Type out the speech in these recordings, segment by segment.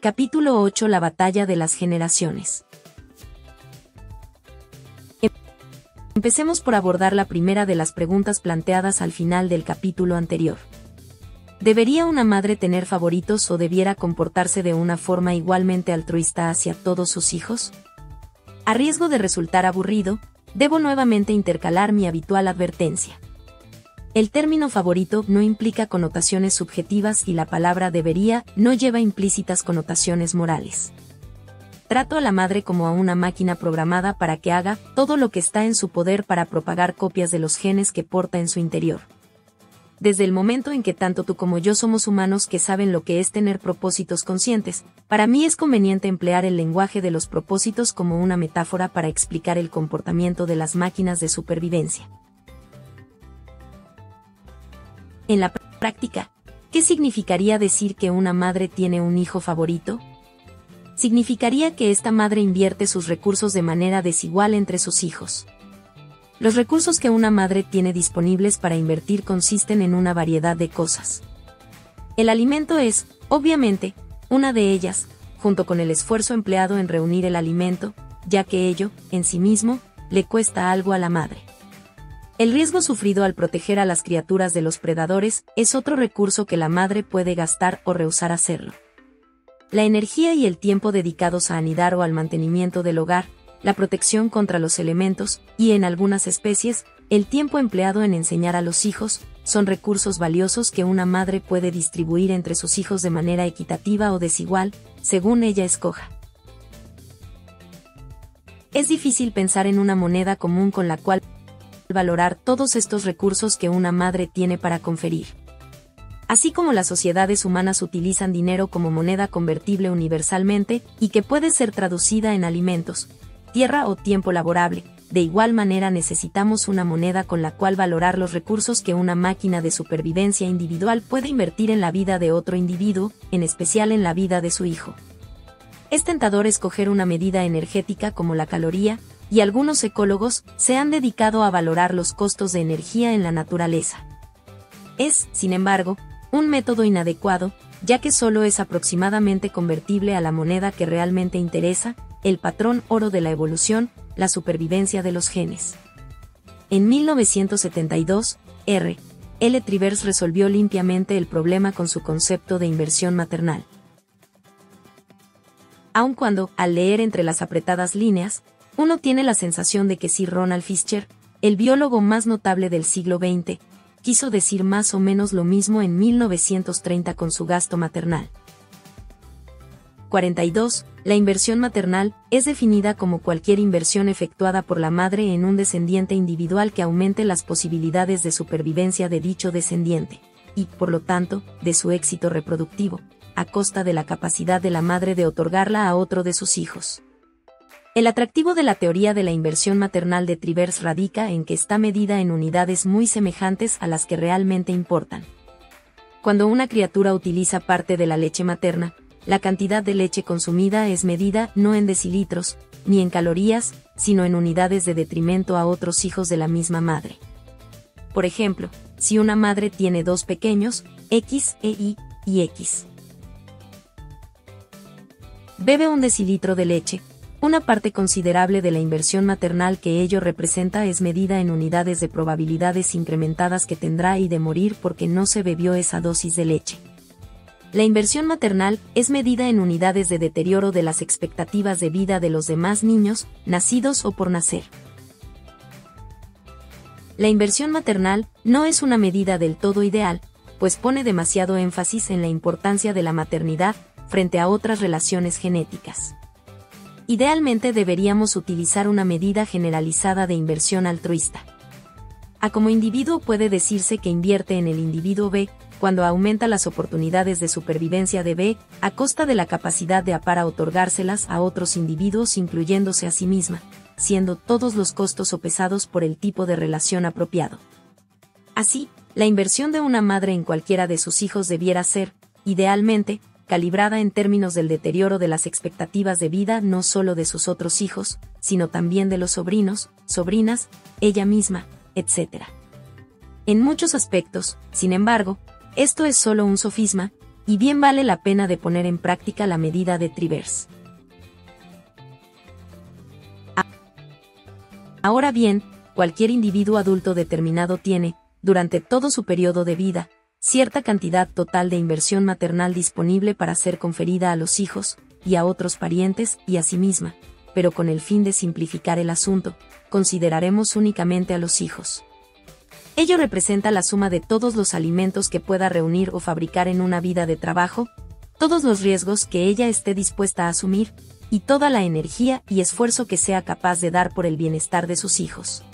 Capítulo 8 La batalla de las generaciones. Empecemos por abordar la primera de las preguntas planteadas al final del capítulo anterior. ¿Debería una madre tener favoritos o debiera comportarse de una forma igualmente altruista hacia todos sus hijos? A riesgo de resultar aburrido, debo nuevamente intercalar mi habitual advertencia. El término favorito no implica connotaciones subjetivas y la palabra debería no lleva implícitas connotaciones morales. Trato a la madre como a una máquina programada para que haga todo lo que está en su poder para propagar copias de los genes que porta en su interior. Desde el momento en que tanto tú como yo somos humanos que saben lo que es tener propósitos conscientes, para mí es conveniente emplear el lenguaje de los propósitos como una metáfora para explicar el comportamiento de las máquinas de supervivencia. En la práctica, ¿qué significaría decir que una madre tiene un hijo favorito? Significaría que esta madre invierte sus recursos de manera desigual entre sus hijos. Los recursos que una madre tiene disponibles para invertir consisten en una variedad de cosas. El alimento es, obviamente, una de ellas, junto con el esfuerzo empleado en reunir el alimento, ya que ello, en sí mismo, le cuesta algo a la madre. El riesgo sufrido al proteger a las criaturas de los predadores es otro recurso que la madre puede gastar o rehusar hacerlo. La energía y el tiempo dedicados a anidar o al mantenimiento del hogar, la protección contra los elementos, y en algunas especies, el tiempo empleado en enseñar a los hijos, son recursos valiosos que una madre puede distribuir entre sus hijos de manera equitativa o desigual, según ella escoja. Es difícil pensar en una moneda común con la cual valorar todos estos recursos que una madre tiene para conferir. Así como las sociedades humanas utilizan dinero como moneda convertible universalmente y que puede ser traducida en alimentos, tierra o tiempo laborable, de igual manera necesitamos una moneda con la cual valorar los recursos que una máquina de supervivencia individual puede invertir en la vida de otro individuo, en especial en la vida de su hijo. Es tentador escoger una medida energética como la caloría, y algunos ecólogos se han dedicado a valorar los costos de energía en la naturaleza. Es, sin embargo, un método inadecuado, ya que solo es aproximadamente convertible a la moneda que realmente interesa, el patrón oro de la evolución, la supervivencia de los genes. En 1972, R. L. Trivers resolvió limpiamente el problema con su concepto de inversión maternal. Aun cuando, al leer entre las apretadas líneas, uno tiene la sensación de que Sir Ronald Fisher, el biólogo más notable del siglo XX, quiso decir más o menos lo mismo en 1930 con su gasto maternal. 42. La inversión maternal es definida como cualquier inversión efectuada por la madre en un descendiente individual que aumente las posibilidades de supervivencia de dicho descendiente, y, por lo tanto, de su éxito reproductivo, a costa de la capacidad de la madre de otorgarla a otro de sus hijos. El atractivo de la teoría de la inversión maternal de Trivers radica en que está medida en unidades muy semejantes a las que realmente importan. Cuando una criatura utiliza parte de la leche materna, la cantidad de leche consumida es medida no en decilitros, ni en calorías, sino en unidades de detrimento a otros hijos de la misma madre. Por ejemplo, si una madre tiene dos pequeños, X, E, Y y X. Bebe un decilitro de leche, una parte considerable de la inversión maternal que ello representa es medida en unidades de probabilidades incrementadas que tendrá y de morir porque no se bebió esa dosis de leche. La inversión maternal es medida en unidades de deterioro de las expectativas de vida de los demás niños, nacidos o por nacer. La inversión maternal no es una medida del todo ideal, pues pone demasiado énfasis en la importancia de la maternidad frente a otras relaciones genéticas. Idealmente deberíamos utilizar una medida generalizada de inversión altruista. A como individuo puede decirse que invierte en el individuo B, cuando aumenta las oportunidades de supervivencia de B, a costa de la capacidad de A para otorgárselas a otros individuos incluyéndose a sí misma, siendo todos los costos sopesados por el tipo de relación apropiado. Así, la inversión de una madre en cualquiera de sus hijos debiera ser, idealmente, calibrada en términos del deterioro de las expectativas de vida no solo de sus otros hijos, sino también de los sobrinos, sobrinas, ella misma, etc. En muchos aspectos, sin embargo, esto es solo un sofisma, y bien vale la pena de poner en práctica la medida de Trivers. Ahora bien, cualquier individuo adulto determinado tiene, durante todo su periodo de vida, cierta cantidad total de inversión maternal disponible para ser conferida a los hijos, y a otros parientes, y a sí misma, pero con el fin de simplificar el asunto, consideraremos únicamente a los hijos. Ello representa la suma de todos los alimentos que pueda reunir o fabricar en una vida de trabajo, todos los riesgos que ella esté dispuesta a asumir, y toda la energía y esfuerzo que sea capaz de dar por el bienestar de sus hijos.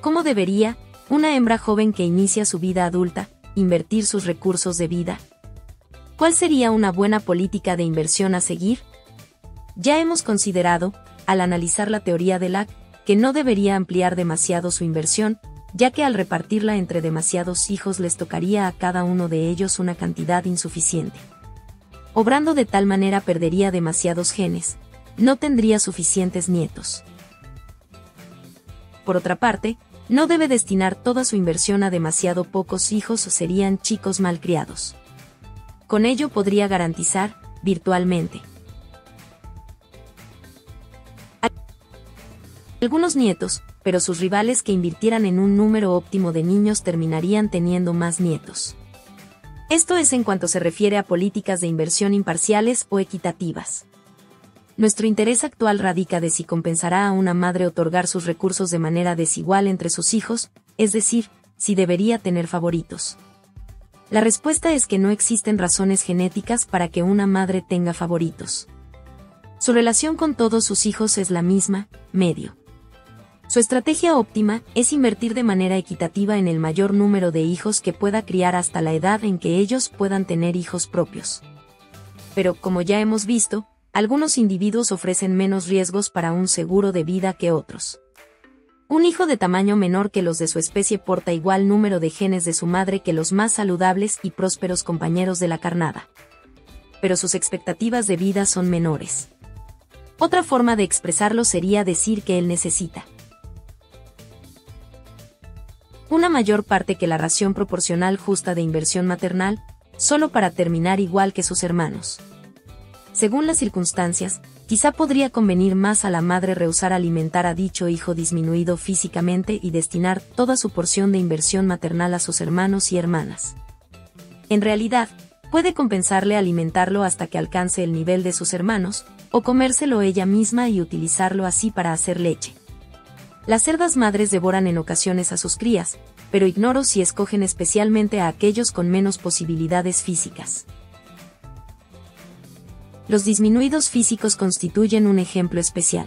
¿Cómo debería, una hembra joven que inicia su vida adulta, invertir sus recursos de vida? ¿Cuál sería una buena política de inversión a seguir? Ya hemos considerado, al analizar la teoría de LAC, que no debería ampliar demasiado su inversión, ya que al repartirla entre demasiados hijos les tocaría a cada uno de ellos una cantidad insuficiente obrando de tal manera perdería demasiados genes, no tendría suficientes nietos. Por otra parte, no debe destinar toda su inversión a demasiado pocos hijos o serían chicos malcriados. Con ello podría garantizar, virtualmente, algunos nietos, pero sus rivales que invirtieran en un número óptimo de niños terminarían teniendo más nietos. Esto es en cuanto se refiere a políticas de inversión imparciales o equitativas. Nuestro interés actual radica de si compensará a una madre otorgar sus recursos de manera desigual entre sus hijos, es decir, si debería tener favoritos. La respuesta es que no existen razones genéticas para que una madre tenga favoritos. Su relación con todos sus hijos es la misma, medio. Su estrategia óptima es invertir de manera equitativa en el mayor número de hijos que pueda criar hasta la edad en que ellos puedan tener hijos propios. Pero, como ya hemos visto, algunos individuos ofrecen menos riesgos para un seguro de vida que otros. Un hijo de tamaño menor que los de su especie porta igual número de genes de su madre que los más saludables y prósperos compañeros de la carnada. Pero sus expectativas de vida son menores. Otra forma de expresarlo sería decir que él necesita una mayor parte que la ración proporcional justa de inversión maternal, solo para terminar igual que sus hermanos. Según las circunstancias, quizá podría convenir más a la madre rehusar alimentar a dicho hijo disminuido físicamente y destinar toda su porción de inversión maternal a sus hermanos y hermanas. En realidad, puede compensarle alimentarlo hasta que alcance el nivel de sus hermanos, o comérselo ella misma y utilizarlo así para hacer leche. Las cerdas madres devoran en ocasiones a sus crías, pero ignoro si escogen especialmente a aquellos con menos posibilidades físicas. Los disminuidos físicos constituyen un ejemplo especial.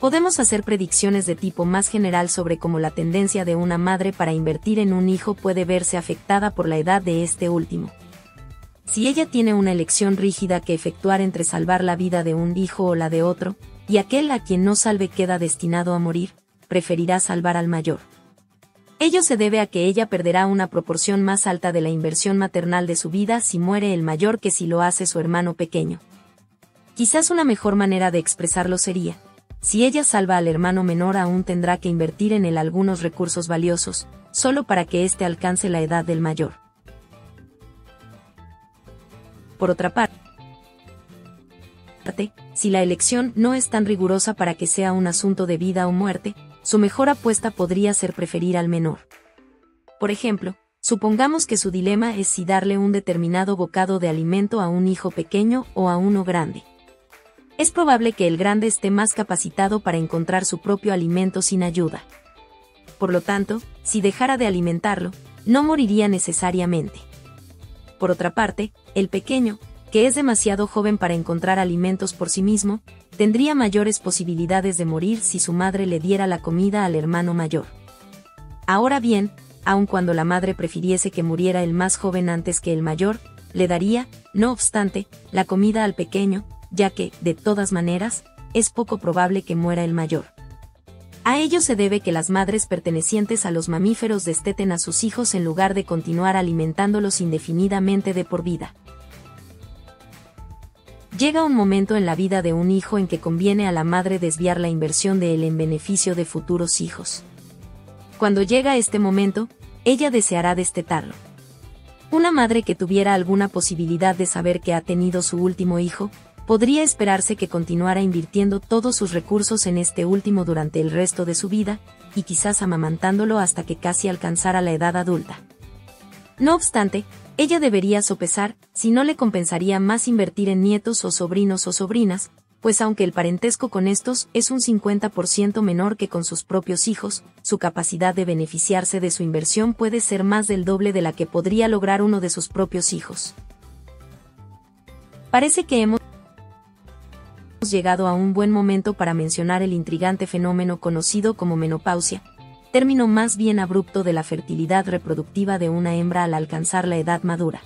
Podemos hacer predicciones de tipo más general sobre cómo la tendencia de una madre para invertir en un hijo puede verse afectada por la edad de este último. Si ella tiene una elección rígida que efectuar entre salvar la vida de un hijo o la de otro, y aquel a quien no salve queda destinado a morir, preferirá salvar al mayor. Ello se debe a que ella perderá una proporción más alta de la inversión maternal de su vida si muere el mayor que si lo hace su hermano pequeño. Quizás una mejor manera de expresarlo sería, si ella salva al hermano menor aún tendrá que invertir en él algunos recursos valiosos, solo para que éste alcance la edad del mayor. Por otra parte, si la elección no es tan rigurosa para que sea un asunto de vida o muerte, su mejor apuesta podría ser preferir al menor. Por ejemplo, supongamos que su dilema es si darle un determinado bocado de alimento a un hijo pequeño o a uno grande. Es probable que el grande esté más capacitado para encontrar su propio alimento sin ayuda. Por lo tanto, si dejara de alimentarlo, no moriría necesariamente. Por otra parte, el pequeño, que es demasiado joven para encontrar alimentos por sí mismo, tendría mayores posibilidades de morir si su madre le diera la comida al hermano mayor. Ahora bien, aun cuando la madre prefiriese que muriera el más joven antes que el mayor, le daría, no obstante, la comida al pequeño, ya que, de todas maneras, es poco probable que muera el mayor. A ello se debe que las madres pertenecientes a los mamíferos desteten a sus hijos en lugar de continuar alimentándolos indefinidamente de por vida. Llega un momento en la vida de un hijo en que conviene a la madre desviar la inversión de él en beneficio de futuros hijos. Cuando llega este momento, ella deseará destetarlo. Una madre que tuviera alguna posibilidad de saber que ha tenido su último hijo, podría esperarse que continuara invirtiendo todos sus recursos en este último durante el resto de su vida, y quizás amamantándolo hasta que casi alcanzara la edad adulta. No obstante, ella debería sopesar si no le compensaría más invertir en nietos o sobrinos o sobrinas, pues aunque el parentesco con estos es un 50% menor que con sus propios hijos, su capacidad de beneficiarse de su inversión puede ser más del doble de la que podría lograr uno de sus propios hijos. Parece que hemos llegado a un buen momento para mencionar el intrigante fenómeno conocido como menopausia, término más bien abrupto de la fertilidad reproductiva de una hembra al alcanzar la edad madura.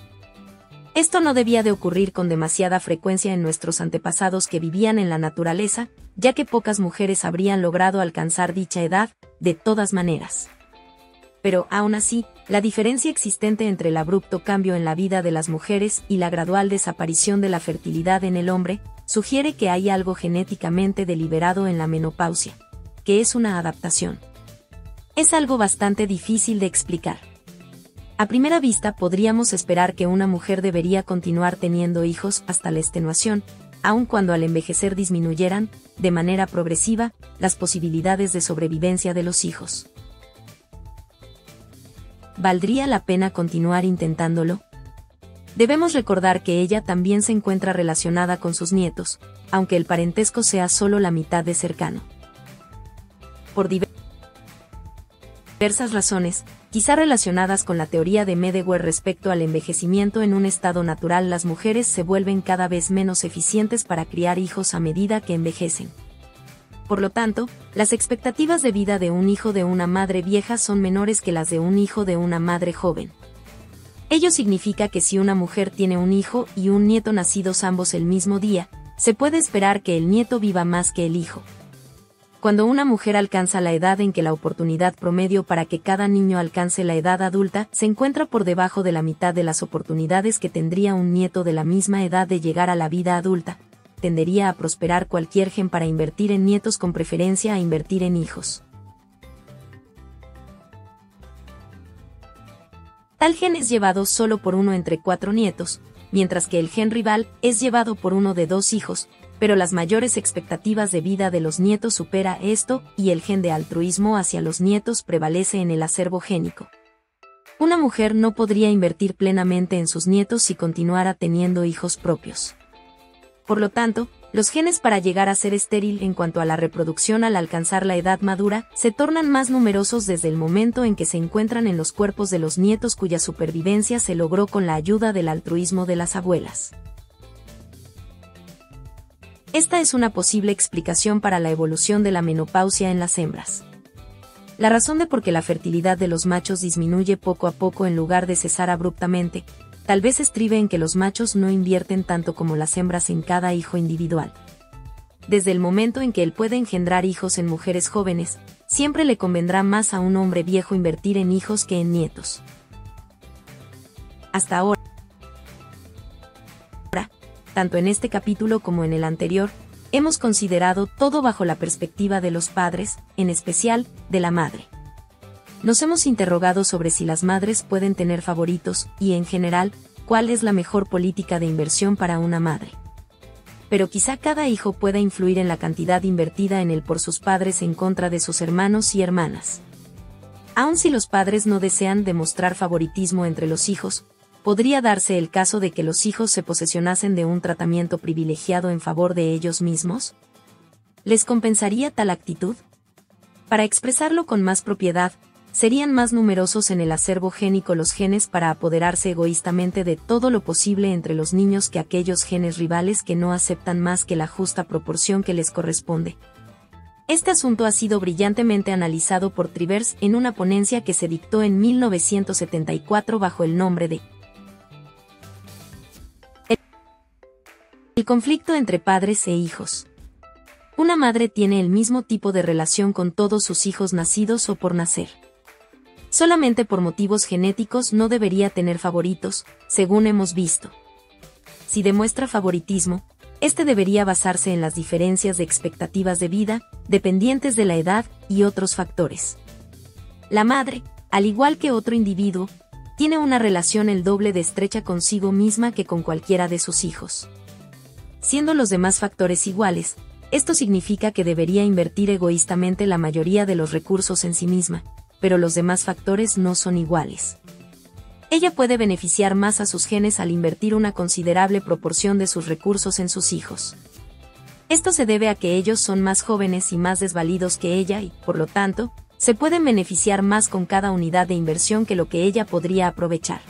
Esto no debía de ocurrir con demasiada frecuencia en nuestros antepasados que vivían en la naturaleza, ya que pocas mujeres habrían logrado alcanzar dicha edad, de todas maneras. Pero, aún así, la diferencia existente entre el abrupto cambio en la vida de las mujeres y la gradual desaparición de la fertilidad en el hombre, sugiere que hay algo genéticamente deliberado en la menopausia, que es una adaptación es algo bastante difícil de explicar. A primera vista podríamos esperar que una mujer debería continuar teniendo hijos hasta la extenuación, aun cuando al envejecer disminuyeran, de manera progresiva, las posibilidades de sobrevivencia de los hijos. ¿Valdría la pena continuar intentándolo? Debemos recordar que ella también se encuentra relacionada con sus nietos, aunque el parentesco sea solo la mitad de cercano. Por diversas razones, quizá relacionadas con la teoría de Medewar respecto al envejecimiento en un estado natural, las mujeres se vuelven cada vez menos eficientes para criar hijos a medida que envejecen. Por lo tanto, las expectativas de vida de un hijo de una madre vieja son menores que las de un hijo de una madre joven. Ello significa que si una mujer tiene un hijo y un nieto nacidos ambos el mismo día, se puede esperar que el nieto viva más que el hijo. Cuando una mujer alcanza la edad en que la oportunidad promedio para que cada niño alcance la edad adulta se encuentra por debajo de la mitad de las oportunidades que tendría un nieto de la misma edad de llegar a la vida adulta, tendería a prosperar cualquier gen para invertir en nietos con preferencia a invertir en hijos. Tal gen es llevado solo por uno entre cuatro nietos, mientras que el gen rival es llevado por uno de dos hijos, pero las mayores expectativas de vida de los nietos supera esto y el gen de altruismo hacia los nietos prevalece en el acervo génico. Una mujer no podría invertir plenamente en sus nietos si continuara teniendo hijos propios. Por lo tanto, los genes para llegar a ser estéril en cuanto a la reproducción al alcanzar la edad madura se tornan más numerosos desde el momento en que se encuentran en los cuerpos de los nietos cuya supervivencia se logró con la ayuda del altruismo de las abuelas. Esta es una posible explicación para la evolución de la menopausia en las hembras. La razón de por qué la fertilidad de los machos disminuye poco a poco en lugar de cesar abruptamente, tal vez estribe en que los machos no invierten tanto como las hembras en cada hijo individual. Desde el momento en que él puede engendrar hijos en mujeres jóvenes, siempre le convendrá más a un hombre viejo invertir en hijos que en nietos. Hasta ahora, tanto en este capítulo como en el anterior, hemos considerado todo bajo la perspectiva de los padres, en especial, de la madre. Nos hemos interrogado sobre si las madres pueden tener favoritos, y en general, cuál es la mejor política de inversión para una madre. Pero quizá cada hijo pueda influir en la cantidad invertida en él por sus padres en contra de sus hermanos y hermanas. Aun si los padres no desean demostrar favoritismo entre los hijos, podría darse el caso de que los hijos se posesionasen de un tratamiento privilegiado en favor de ellos mismos? ¿Les compensaría tal actitud? Para expresarlo con más propiedad, serían más numerosos en el acervo génico los genes para apoderarse egoístamente de todo lo posible entre los niños que aquellos genes rivales que no aceptan más que la justa proporción que les corresponde. Este asunto ha sido brillantemente analizado por Trivers en una ponencia que se dictó en 1974 bajo el nombre de El conflicto entre padres e hijos. Una madre tiene el mismo tipo de relación con todos sus hijos nacidos o por nacer. Solamente por motivos genéticos no debería tener favoritos, según hemos visto. Si demuestra favoritismo, este debería basarse en las diferencias de expectativas de vida, dependientes de la edad y otros factores. La madre, al igual que otro individuo, tiene una relación el doble de estrecha consigo misma que con cualquiera de sus hijos. Siendo los demás factores iguales, esto significa que debería invertir egoístamente la mayoría de los recursos en sí misma, pero los demás factores no son iguales. Ella puede beneficiar más a sus genes al invertir una considerable proporción de sus recursos en sus hijos. Esto se debe a que ellos son más jóvenes y más desvalidos que ella y, por lo tanto, se pueden beneficiar más con cada unidad de inversión que lo que ella podría aprovechar.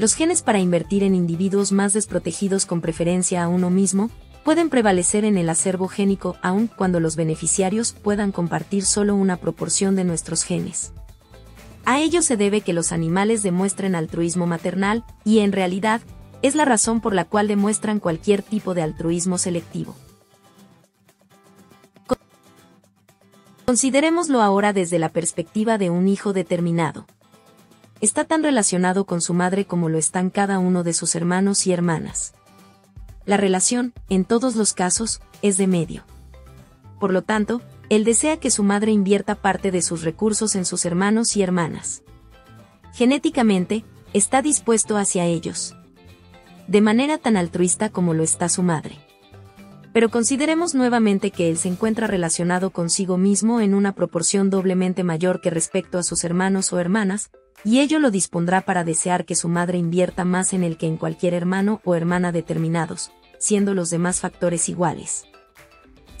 Los genes para invertir en individuos más desprotegidos con preferencia a uno mismo, pueden prevalecer en el acervo génico aun cuando los beneficiarios puedan compartir solo una proporción de nuestros genes. A ello se debe que los animales demuestren altruismo maternal, y en realidad, es la razón por la cual demuestran cualquier tipo de altruismo selectivo. Considerémoslo ahora desde la perspectiva de un hijo determinado. Está tan relacionado con su madre como lo están cada uno de sus hermanos y hermanas. La relación, en todos los casos, es de medio. Por lo tanto, él desea que su madre invierta parte de sus recursos en sus hermanos y hermanas. Genéticamente, está dispuesto hacia ellos. De manera tan altruista como lo está su madre. Pero consideremos nuevamente que él se encuentra relacionado consigo mismo en una proporción doblemente mayor que respecto a sus hermanos o hermanas, y ello lo dispondrá para desear que su madre invierta más en él que en cualquier hermano o hermana determinados, siendo los demás factores iguales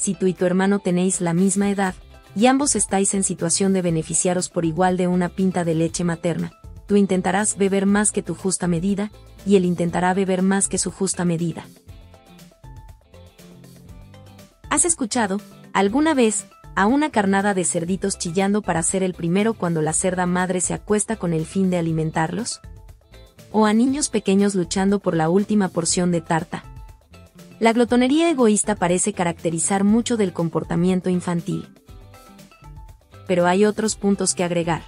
si tú y tu hermano tenéis la misma edad, y ambos estáis en situación de beneficiaros por igual de una pinta de leche materna, tú intentarás beber más que tu justa medida, y él intentará beber más que su justa medida. ¿Has escuchado, alguna vez, a una carnada de cerditos chillando para ser el primero cuando la cerda madre se acuesta con el fin de alimentarlos? ¿O a niños pequeños luchando por la última porción de tarta? La glotonería egoísta parece caracterizar mucho del comportamiento infantil. Pero hay otros puntos que agregar.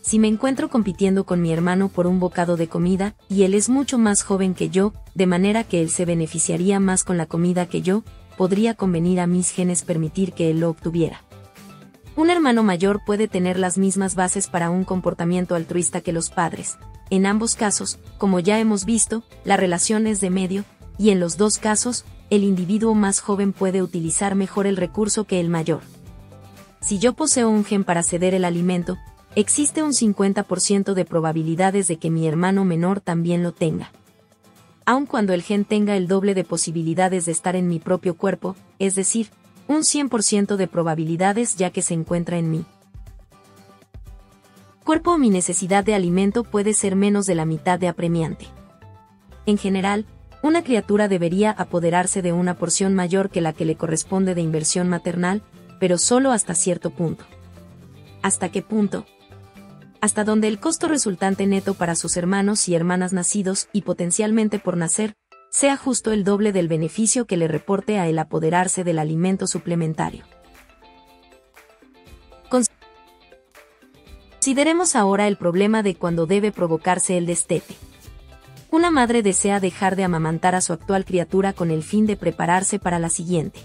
Si me encuentro compitiendo con mi hermano por un bocado de comida, y él es mucho más joven que yo, de manera que él se beneficiaría más con la comida que yo, podría convenir a mis genes permitir que él lo obtuviera. Un hermano mayor puede tener las mismas bases para un comportamiento altruista que los padres. En ambos casos, como ya hemos visto, la relación es de medio, y en los dos casos, el individuo más joven puede utilizar mejor el recurso que el mayor. Si yo poseo un gen para ceder el alimento, existe un 50% de probabilidades de que mi hermano menor también lo tenga. Aun cuando el gen tenga el doble de posibilidades de estar en mi propio cuerpo, es decir, un 100% de probabilidades ya que se encuentra en mí. Cuerpo o mi necesidad de alimento puede ser menos de la mitad de apremiante. En general, una criatura debería apoderarse de una porción mayor que la que le corresponde de inversión maternal, pero solo hasta cierto punto. ¿Hasta qué punto? Hasta donde el costo resultante neto para sus hermanos y hermanas nacidos y potencialmente por nacer, sea justo el doble del beneficio que le reporte a el apoderarse del alimento suplementario. Consideremos ahora el problema de cuando debe provocarse el destete. Una madre desea dejar de amamantar a su actual criatura con el fin de prepararse para la siguiente.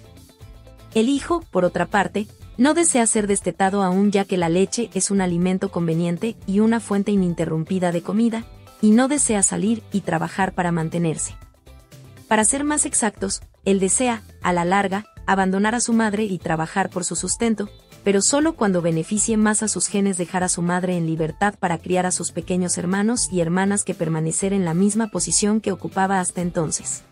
El hijo, por otra parte, no desea ser destetado aún ya que la leche es un alimento conveniente y una fuente ininterrumpida de comida, y no desea salir y trabajar para mantenerse. Para ser más exactos, él desea, a la larga, abandonar a su madre y trabajar por su sustento, pero solo cuando beneficie más a sus genes dejar a su madre en libertad para criar a sus pequeños hermanos y hermanas que permanecer en la misma posición que ocupaba hasta entonces.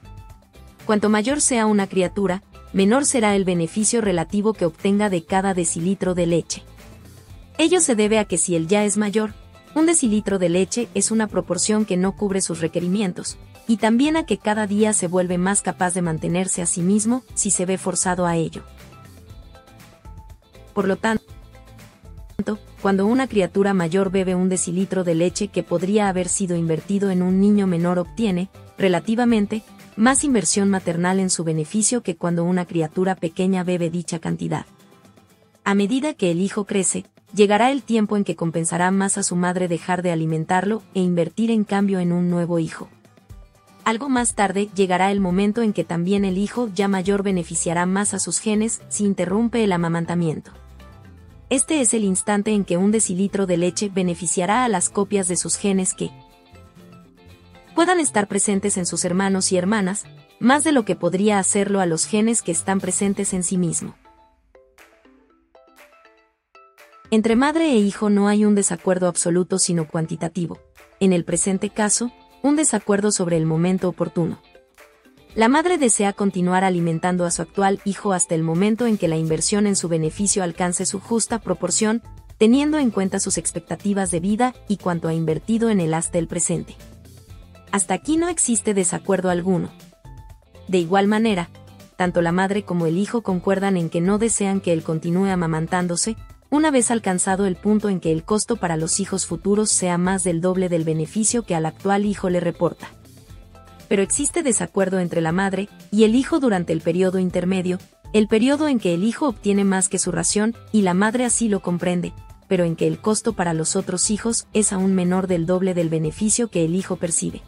Cuanto mayor sea una criatura, menor será el beneficio relativo que obtenga de cada decilitro de leche. Ello se debe a que si él ya es mayor, un decilitro de leche es una proporción que no cubre sus requerimientos, y también a que cada día se vuelve más capaz de mantenerse a sí mismo si se ve forzado a ello. Por lo tanto, cuando una criatura mayor bebe un decilitro de leche que podría haber sido invertido en un niño menor obtiene, relativamente, más inversión maternal en su beneficio que cuando una criatura pequeña bebe dicha cantidad. A medida que el hijo crece, llegará el tiempo en que compensará más a su madre dejar de alimentarlo e invertir en cambio en un nuevo hijo. Algo más tarde llegará el momento en que también el hijo ya mayor beneficiará más a sus genes si interrumpe el amamantamiento. este es el instante en que un decilitro de leche beneficiará a las copias de sus genes que puedan estar presentes en sus hermanos y hermanas, más de lo que podría hacerlo a los genes que están presentes en sí mismo. Entre madre e hijo no hay un desacuerdo absoluto sino cuantitativo. En el presente caso, un desacuerdo sobre el momento oportuno. La madre desea continuar alimentando a su actual hijo hasta el momento en que la inversión en su beneficio alcance su justa proporción, teniendo en cuenta sus expectativas de vida y cuanto ha invertido en él hasta el presente. Hasta aquí no existe desacuerdo alguno. De igual manera, tanto la madre como el hijo concuerdan en que no desean que él continúe amamantándose, una vez alcanzado el punto en que el costo para los hijos futuros sea más del doble del beneficio que al actual hijo le reporta. Pero existe desacuerdo entre la madre y el hijo durante el periodo intermedio, el periodo en que el hijo obtiene más que su ración y la madre así lo comprende, pero en que el costo para los otros hijos es aún menor del doble del beneficio que el hijo percibe.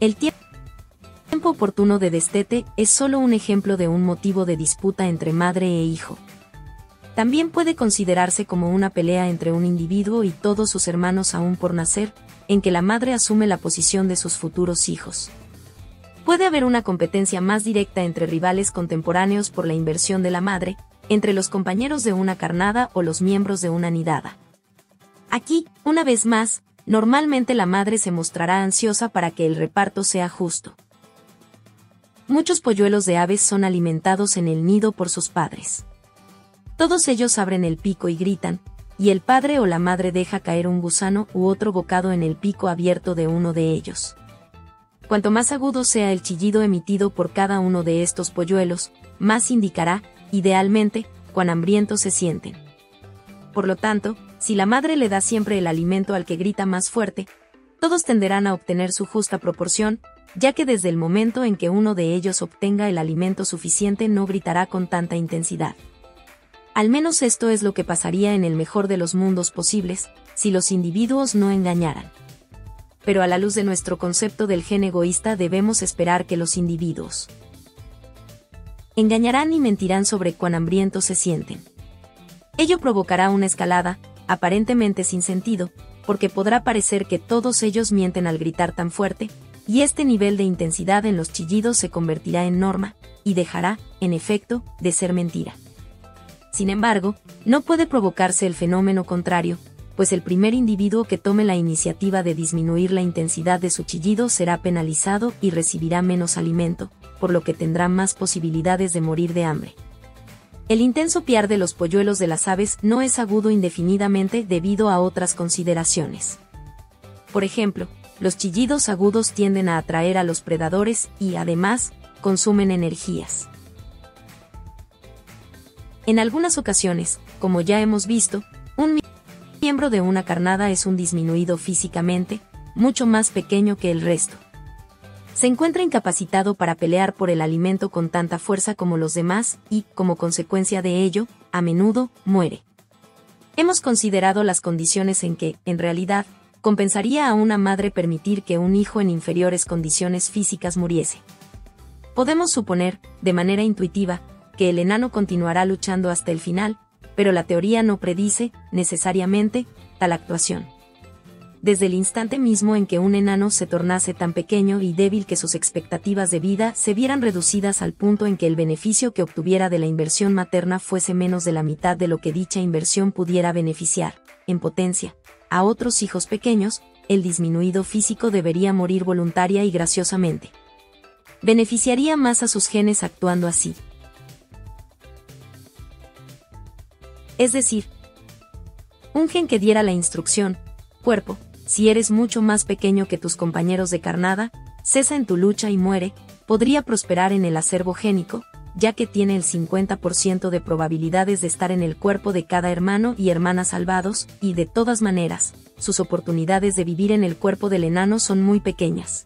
El tiempo oportuno de destete es solo un ejemplo de un motivo de disputa entre madre e hijo. También puede considerarse como una pelea entre un individuo y todos sus hermanos aún por nacer, en que la madre asume la posición de sus futuros hijos. Puede haber una competencia más directa entre rivales contemporáneos por la inversión de la madre, entre los compañeros de una carnada o los miembros de una nidada. Aquí, una vez más, normalmente la madre se mostrará ansiosa para que el reparto sea justo. Muchos polluelos de aves son alimentados en el nido por sus padres. Todos ellos abren el pico y gritan, y el padre o la madre deja caer un gusano u otro bocado en el pico abierto de uno de ellos. Cuanto más agudo sea el chillido emitido por cada uno de estos polluelos, más indicará, idealmente, cuán hambrientos se sienten. Por lo tanto, si la madre le da siempre el alimento al que grita más fuerte, todos tenderán a obtener su justa proporción, ya que desde el momento en que uno de ellos obtenga el alimento suficiente no gritará con tanta intensidad. Al menos esto es lo que pasaría en el mejor de los mundos posibles, si los individuos no engañaran. Pero a la luz de nuestro concepto del gen egoísta debemos esperar que los individuos engañarán y mentirán sobre cuán hambrientos se sienten. Ello provocará una escalada, aparentemente sin sentido, porque podrá parecer que todos ellos mienten al gritar tan fuerte, y este nivel de intensidad en los chillidos se convertirá en norma, y dejará, en efecto, de ser mentira. Sin embargo, no puede provocarse el fenómeno contrario, pues el primer individuo que tome la iniciativa de disminuir la intensidad de su chillido será penalizado y recibirá menos alimento, por lo que tendrá más posibilidades de morir de hambre. El intenso piar de los polluelos de las aves no es agudo indefinidamente debido a otras consideraciones. Por ejemplo, los chillidos agudos tienden a atraer a los predadores y, además, consumen energías. En algunas ocasiones, como ya hemos visto, un miembro de una carnada es un disminuido físicamente, mucho más pequeño que el resto. Se encuentra incapacitado para pelear por el alimento con tanta fuerza como los demás y, como consecuencia de ello, a menudo, muere. Hemos considerado las condiciones en que, en realidad, compensaría a una madre permitir que un hijo en inferiores condiciones físicas muriese. Podemos suponer, de manera intuitiva, que el enano continuará luchando hasta el final, pero la teoría no predice, necesariamente, tal actuación. Desde el instante mismo en que un enano se tornase tan pequeño y débil que sus expectativas de vida se vieran reducidas al punto en que el beneficio que obtuviera de la inversión materna fuese menos de la mitad de lo que dicha inversión pudiera beneficiar, en potencia, a otros hijos pequeños, el disminuido físico debería morir voluntaria y graciosamente. Beneficiaría más a sus genes actuando así. Es decir, un gen que diera la instrucción, cuerpo, si eres mucho más pequeño que tus compañeros de carnada, cesa en tu lucha y muere, podría prosperar en el acervo génico, ya que tiene el 50% de probabilidades de estar en el cuerpo de cada hermano y hermana salvados, y de todas maneras, sus oportunidades de vivir en el cuerpo del enano son muy pequeñas.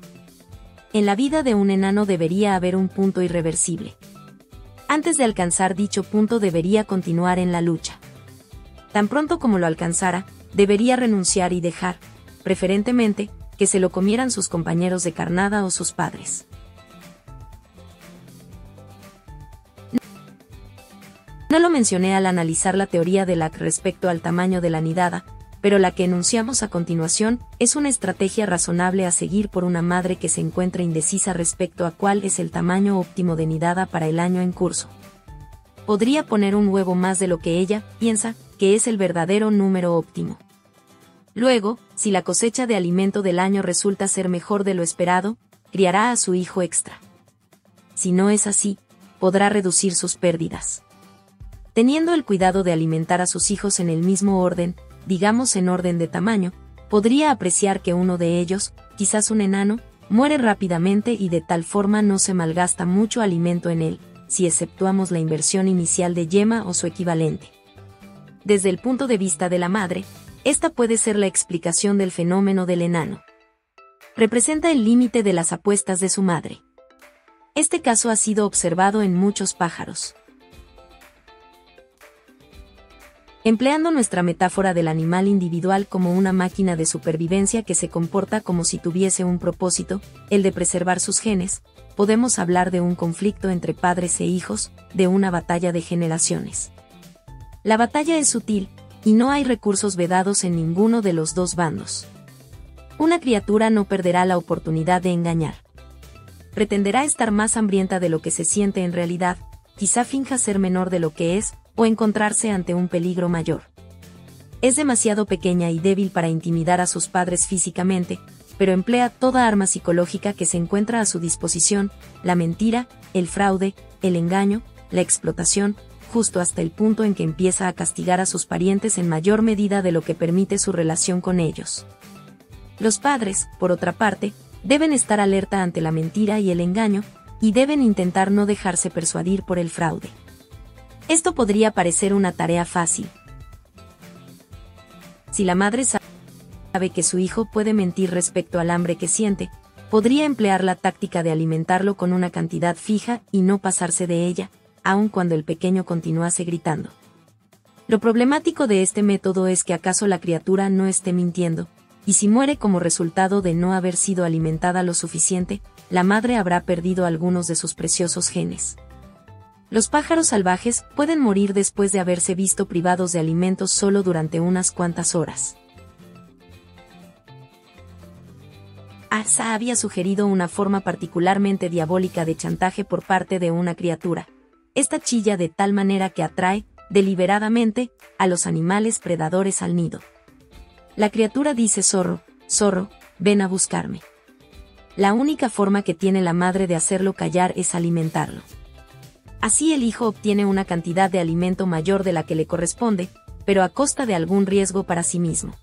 En la vida de un enano debería haber un punto irreversible. Antes de alcanzar dicho punto debería continuar en la lucha. Tan pronto como lo alcanzara, debería renunciar y dejar, preferentemente, que se lo comieran sus compañeros de carnada o sus padres. No lo mencioné al analizar la teoría de LAC respecto al tamaño de la nidada, pero la que enunciamos a continuación es una estrategia razonable a seguir por una madre que se encuentra indecisa respecto a cuál es el tamaño óptimo de nidada para el año en curso. Podría poner un huevo más de lo que ella piensa que es el verdadero número óptimo. Luego, si la cosecha de alimento del año resulta ser mejor de lo esperado, criará a su hijo extra. Si no es así, podrá reducir sus pérdidas. Teniendo el cuidado de alimentar a sus hijos en el mismo orden, digamos en orden de tamaño, podría apreciar que uno de ellos, quizás un enano, muere rápidamente y de tal forma no se malgasta mucho alimento en él, si exceptuamos la inversión inicial de yema o su equivalente. Desde el punto de vista de la madre, esta puede ser la explicación del fenómeno del enano. Representa el límite de las apuestas de su madre. Este caso ha sido observado en muchos pájaros. empleando nuestra metáfora del animal individual como una máquina de supervivencia que se comporta como si tuviese un propósito, el de preservar sus genes, podemos hablar de un conflicto entre padres e hijos, de una batalla de generaciones. La batalla es sutil, y no hay recursos vedados en ninguno de los dos bandos. Una criatura no perderá la oportunidad de engañar. Pretenderá estar más hambrienta de lo que se siente en realidad, quizá finja ser menor de lo que es, o encontrarse ante un peligro mayor. Es demasiado pequeña y débil para intimidar a sus padres físicamente, pero emplea toda arma psicológica que se encuentra a su disposición, la mentira, el fraude, el engaño, la explotación, justo hasta el punto en que empieza a castigar a sus parientes en mayor medida de lo que permite su relación con ellos. Los padres, por otra parte, deben estar alerta ante la mentira y el engaño, y deben intentar no dejarse persuadir por el fraude. Esto podría parecer una tarea fácil. Si la madre sabe que su hijo puede mentir respecto al hambre que siente, podría emplear la táctica de alimentarlo con una cantidad fija y no pasarse de ella, aun cuando el pequeño continuase gritando. Lo problemático de este método es que acaso la criatura no esté mintiendo, y si muere como resultado de no haber sido alimentada lo suficiente, la madre habrá perdido algunos de sus preciosos genes. Los pájaros salvajes pueden morir después de haberse visto privados de alimentos solo durante unas cuantas horas. Asa había sugerido una forma particularmente diabólica de chantaje por parte de una criatura. Esta chilla de tal manera que atrae, deliberadamente, a los animales predadores al nido. La criatura dice zorro, zorro, ven a buscarme. La única forma que tiene la madre de hacerlo callar es alimentarlo. Así el hijo obtiene una cantidad de alimento mayor de la que le corresponde, pero a costa de algún riesgo para sí mismo.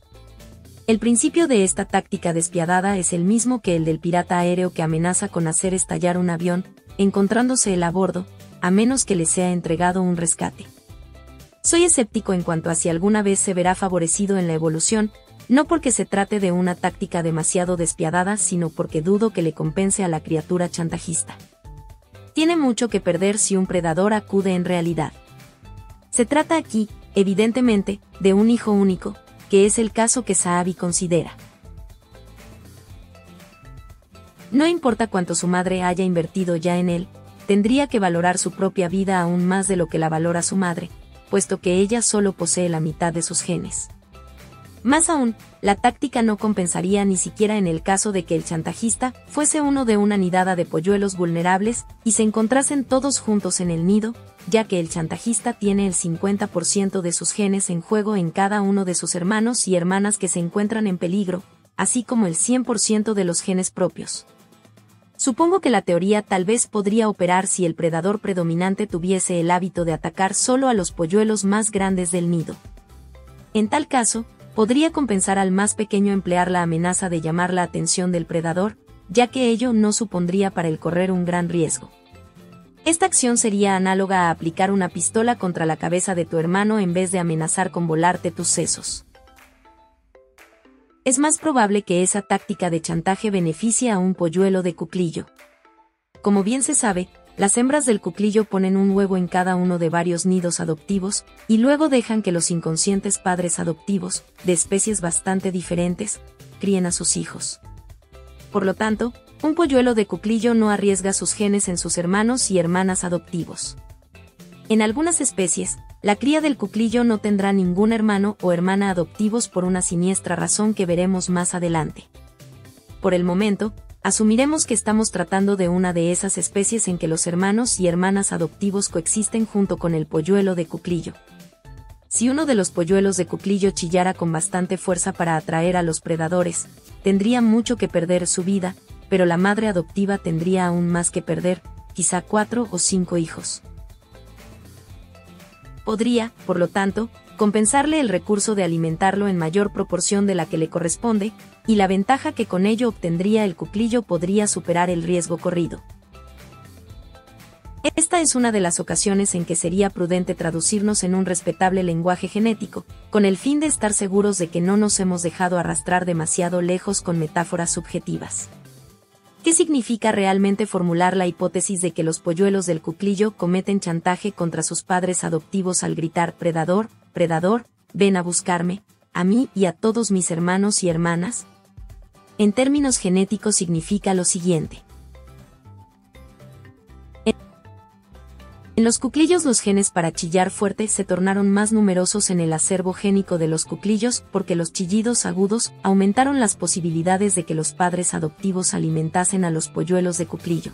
El principio de esta táctica despiadada es el mismo que el del pirata aéreo que amenaza con hacer estallar un avión, encontrándose él a bordo, a menos que le sea entregado un rescate. Soy escéptico en cuanto a si alguna vez se verá favorecido en la evolución, no porque se trate de una táctica demasiado despiadada, sino porque dudo que le compense a la criatura chantajista tiene mucho que perder si un predador acude en realidad. Se trata aquí, evidentemente, de un hijo único, que es el caso que Saabi considera. No importa cuánto su madre haya invertido ya en él, tendría que valorar su propia vida aún más de lo que la valora su madre, puesto que ella solo posee la mitad de sus genes. Más aún, la táctica no compensaría ni siquiera en el caso de que el chantajista fuese uno de una nidada de polluelos vulnerables y se encontrasen todos juntos en el nido, ya que el chantajista tiene el 50% de sus genes en juego en cada uno de sus hermanos y hermanas que se encuentran en peligro, así como el 100% de los genes propios. Supongo que la teoría tal vez podría operar si el predador predominante tuviese el hábito de atacar solo a los polluelos más grandes del nido. En tal caso, podría compensar al más pequeño emplear la amenaza de llamar la atención del predador, ya que ello no supondría para el correr un gran riesgo. Esta acción sería análoga a aplicar una pistola contra la cabeza de tu hermano en vez de amenazar con volarte tus sesos. Es más probable que esa táctica de chantaje beneficie a un polluelo de cuclillo. Como bien se sabe, las hembras del cuclillo ponen un huevo en cada uno de varios nidos adoptivos, y luego dejan que los inconscientes padres adoptivos, de especies bastante diferentes, críen a sus hijos. Por lo tanto, un polluelo de cuclillo no arriesga sus genes en sus hermanos y hermanas adoptivos. En algunas especies, la cría del cuclillo no tendrá ningún hermano o hermana adoptivos por una siniestra razón que veremos más adelante. Por el momento, asumiremos que estamos tratando de una de esas especies en que los hermanos y hermanas adoptivos coexisten junto con el polluelo de cuclillo. Si uno de los polluelos de cuclillo chillara con bastante fuerza para atraer a los predadores, tendría mucho que perder su vida, pero la madre adoptiva tendría aún más que perder, quizá cuatro o cinco hijos podría, por lo tanto, compensarle el recurso de alimentarlo en mayor proporción de la que le corresponde, y la ventaja que con ello obtendría el cuclillo podría superar el riesgo corrido. Esta es una de las ocasiones en que sería prudente traducirnos en un respetable lenguaje genético, con el fin de estar seguros de que no nos hemos dejado arrastrar demasiado lejos con metáforas subjetivas. ¿Qué significa realmente formular la hipótesis de que los polluelos del cuclillo cometen chantaje contra sus padres adoptivos al gritar Predador, Predador, ven a buscarme, a mí y a todos mis hermanos y hermanas? En términos genéticos significa lo siguiente. En los cuclillos los genes para chillar fuerte se tornaron más numerosos en el acervo génico de los cuclillos porque los chillidos agudos aumentaron las posibilidades de que los padres adoptivos alimentasen a los polluelos de cuclillo.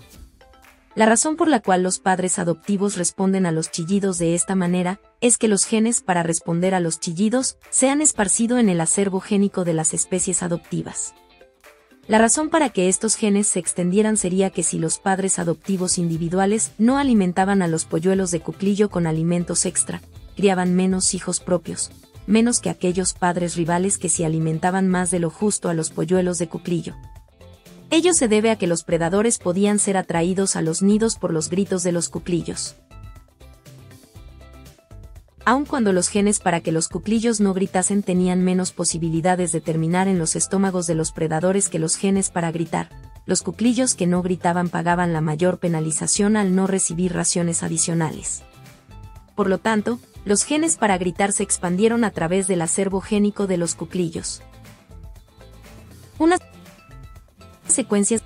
La razón por la cual los padres adoptivos responden a los chillidos de esta manera es que los genes para responder a los chillidos se han esparcido en el acervo génico de las especies adoptivas. La razón para que estos genes se extendieran sería que si los padres adoptivos individuales no alimentaban a los polluelos de cuclillo con alimentos extra, criaban menos hijos propios, menos que aquellos padres rivales que si alimentaban más de lo justo a los polluelos de cuclillo. Ello se debe a que los predadores podían ser atraídos a los nidos por los gritos de los cuclillos aun cuando los genes para que los cuclillos no gritasen tenían menos posibilidades de terminar en los estómagos de los predadores que los genes para gritar. Los cuclillos que no gritaban pagaban la mayor penalización al no recibir raciones adicionales. Por lo tanto, los genes para gritar se expandieron a través del acervo génico de los cuclillos. Una secuencia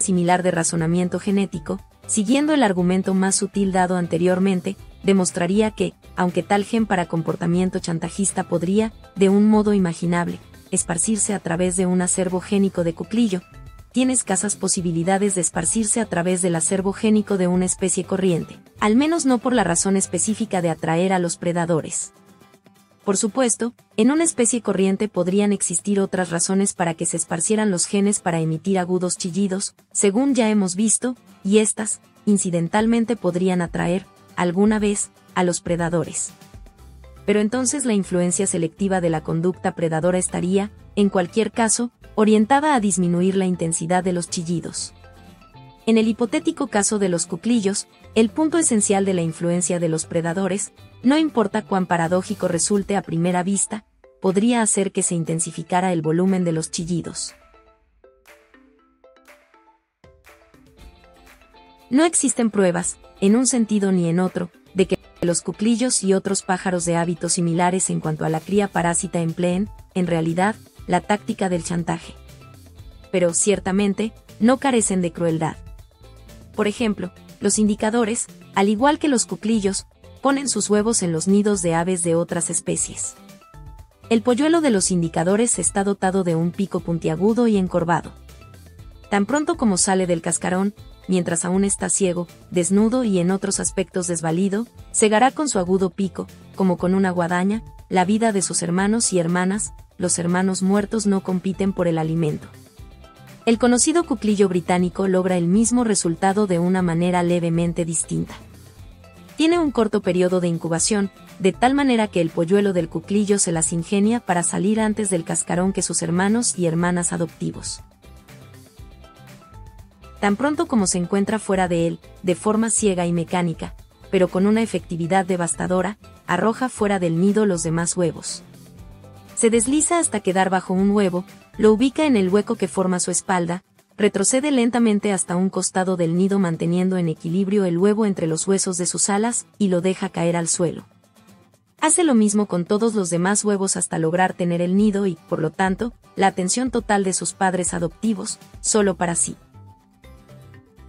similar de razonamiento genético, siguiendo el argumento más sutil dado anteriormente, demostraría que, aunque tal gen para comportamiento chantajista podría, de un modo imaginable, esparcirse a través de un acervo génico de cuclillo, tiene escasas posibilidades de esparcirse a través del acervo génico de una especie corriente, al menos no por la razón específica de atraer a los predadores. Por supuesto, en una especie corriente podrían existir otras razones para que se esparcieran los genes para emitir agudos chillidos, según ya hemos visto, y estas, incidentalmente podrían atraer, alguna vez, a los predadores. Pero entonces la influencia selectiva de la conducta predadora estaría, en cualquier caso, orientada a disminuir la intensidad de los chillidos. En el hipotético caso de los cuclillos, el punto esencial de la influencia de los predadores, no importa cuán paradójico resulte a primera vista, podría hacer que se intensificara el volumen de los chillidos. No existen pruebas, en un sentido ni en otro, de que los cuclillos y otros pájaros de hábitos similares en cuanto a la cría parásita empleen, en realidad, la táctica del chantaje. Pero, ciertamente, no carecen de crueldad. Por ejemplo, los indicadores, al igual que los cuclillos, ponen sus huevos en los nidos de aves de otras especies. El polluelo de los indicadores está dotado de un pico puntiagudo y encorvado. Tan pronto como sale del cascarón, mientras aún está ciego, desnudo y en otros aspectos desvalido, cegará con su agudo pico, como con una guadaña, la vida de sus hermanos y hermanas, los hermanos muertos no compiten por el alimento. El conocido cuclillo británico logra el mismo resultado de una manera levemente distinta. Tiene un corto periodo de incubación, de tal manera que el polluelo del cuclillo se las ingenia para salir antes del cascarón que sus hermanos y hermanas adoptivos tan pronto como se encuentra fuera de él, de forma ciega y mecánica, pero con una efectividad devastadora, arroja fuera del nido los demás huevos. Se desliza hasta quedar bajo un huevo, lo ubica en el hueco que forma su espalda, retrocede lentamente hasta un costado del nido manteniendo en equilibrio el huevo entre los huesos de sus alas y lo deja caer al suelo. Hace lo mismo con todos los demás huevos hasta lograr tener el nido y, por lo tanto, la atención total de sus padres adoptivos, solo para sí.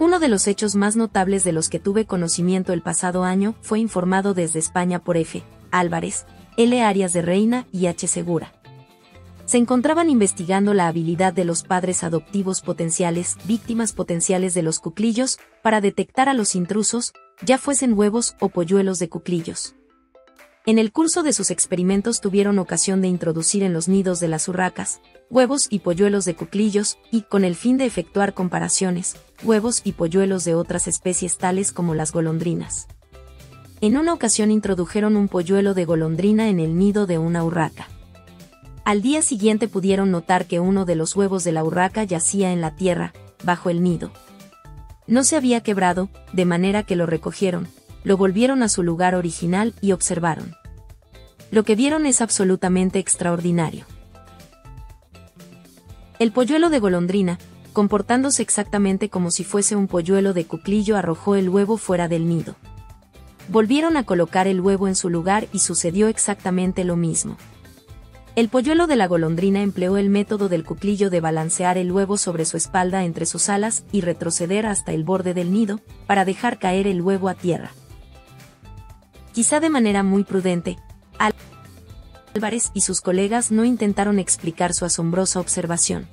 Uno de los hechos más notables de los que tuve conocimiento el pasado año fue informado desde España por F. Álvarez, L. Arias de Reina y H. Segura. Se encontraban investigando la habilidad de los padres adoptivos potenciales, víctimas potenciales de los cuclillos, para detectar a los intrusos, ya fuesen huevos o polluelos de cuclillos. En el curso de sus experimentos tuvieron ocasión de introducir en los nidos de las urracas, huevos y polluelos de cuclillos, y, con el fin de efectuar comparaciones, huevos y polluelos de otras especies tales como las golondrinas. En una ocasión introdujeron un polluelo de golondrina en el nido de una urraca. Al día siguiente pudieron notar que uno de los huevos de la urraca yacía en la tierra, bajo el nido. No se había quebrado, de manera que lo recogieron, lo volvieron a su lugar original y observaron. Lo que vieron es absolutamente extraordinario. El polluelo de golondrina, comportándose exactamente como si fuese un polluelo de cuclillo, arrojó el huevo fuera del nido. Volvieron a colocar el huevo en su lugar y sucedió exactamente lo mismo. El polluelo de la golondrina empleó el método del cuclillo de balancear el huevo sobre su espalda entre sus alas y retroceder hasta el borde del nido, para dejar caer el huevo a tierra quizá de manera muy prudente, Álvarez y sus colegas no intentaron explicar su asombrosa observación.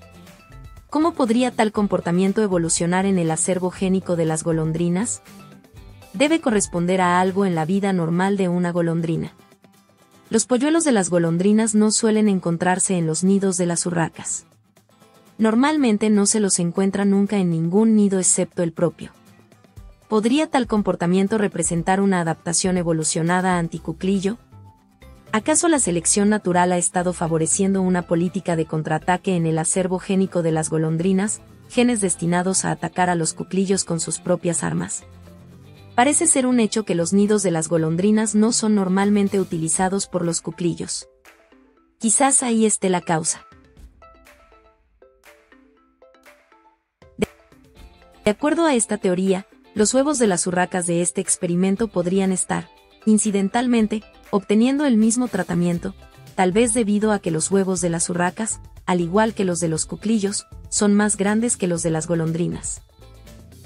¿Cómo podría tal comportamiento evolucionar en el acervo génico de las golondrinas? Debe corresponder a algo en la vida normal de una golondrina. Los polluelos de las golondrinas no suelen encontrarse en los nidos de las urracas. Normalmente no se los encuentra nunca en ningún nido excepto el propio. ¿Podría tal comportamiento representar una adaptación evolucionada anticuclillo? ¿Acaso la selección natural ha estado favoreciendo una política de contraataque en el acervo génico de las golondrinas, genes destinados a atacar a los cuclillos con sus propias armas? Parece ser un hecho que los nidos de las golondrinas no son normalmente utilizados por los cuclillos. Quizás ahí esté la causa. De acuerdo a esta teoría, los huevos de las urracas de este experimento podrían estar, incidentalmente, obteniendo el mismo tratamiento, tal vez debido a que los huevos de las urracas, al igual que los de los cuclillos, son más grandes que los de las golondrinas.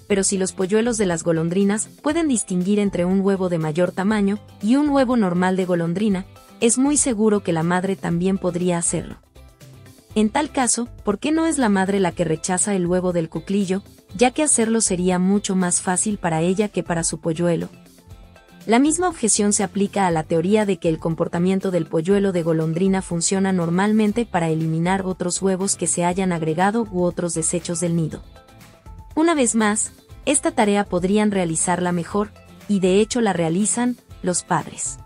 Pero si los polluelos de las golondrinas pueden distinguir entre un huevo de mayor tamaño y un huevo normal de golondrina, es muy seguro que la madre también podría hacerlo. En tal caso, ¿por qué no es la madre la que rechaza el huevo del cuclillo, ya que hacerlo sería mucho más fácil para ella que para su polluelo? La misma objeción se aplica a la teoría de que el comportamiento del polluelo de golondrina funciona normalmente para eliminar otros huevos que se hayan agregado u otros desechos del nido. Una vez más, esta tarea podrían realizarla mejor, y de hecho la realizan, los padres.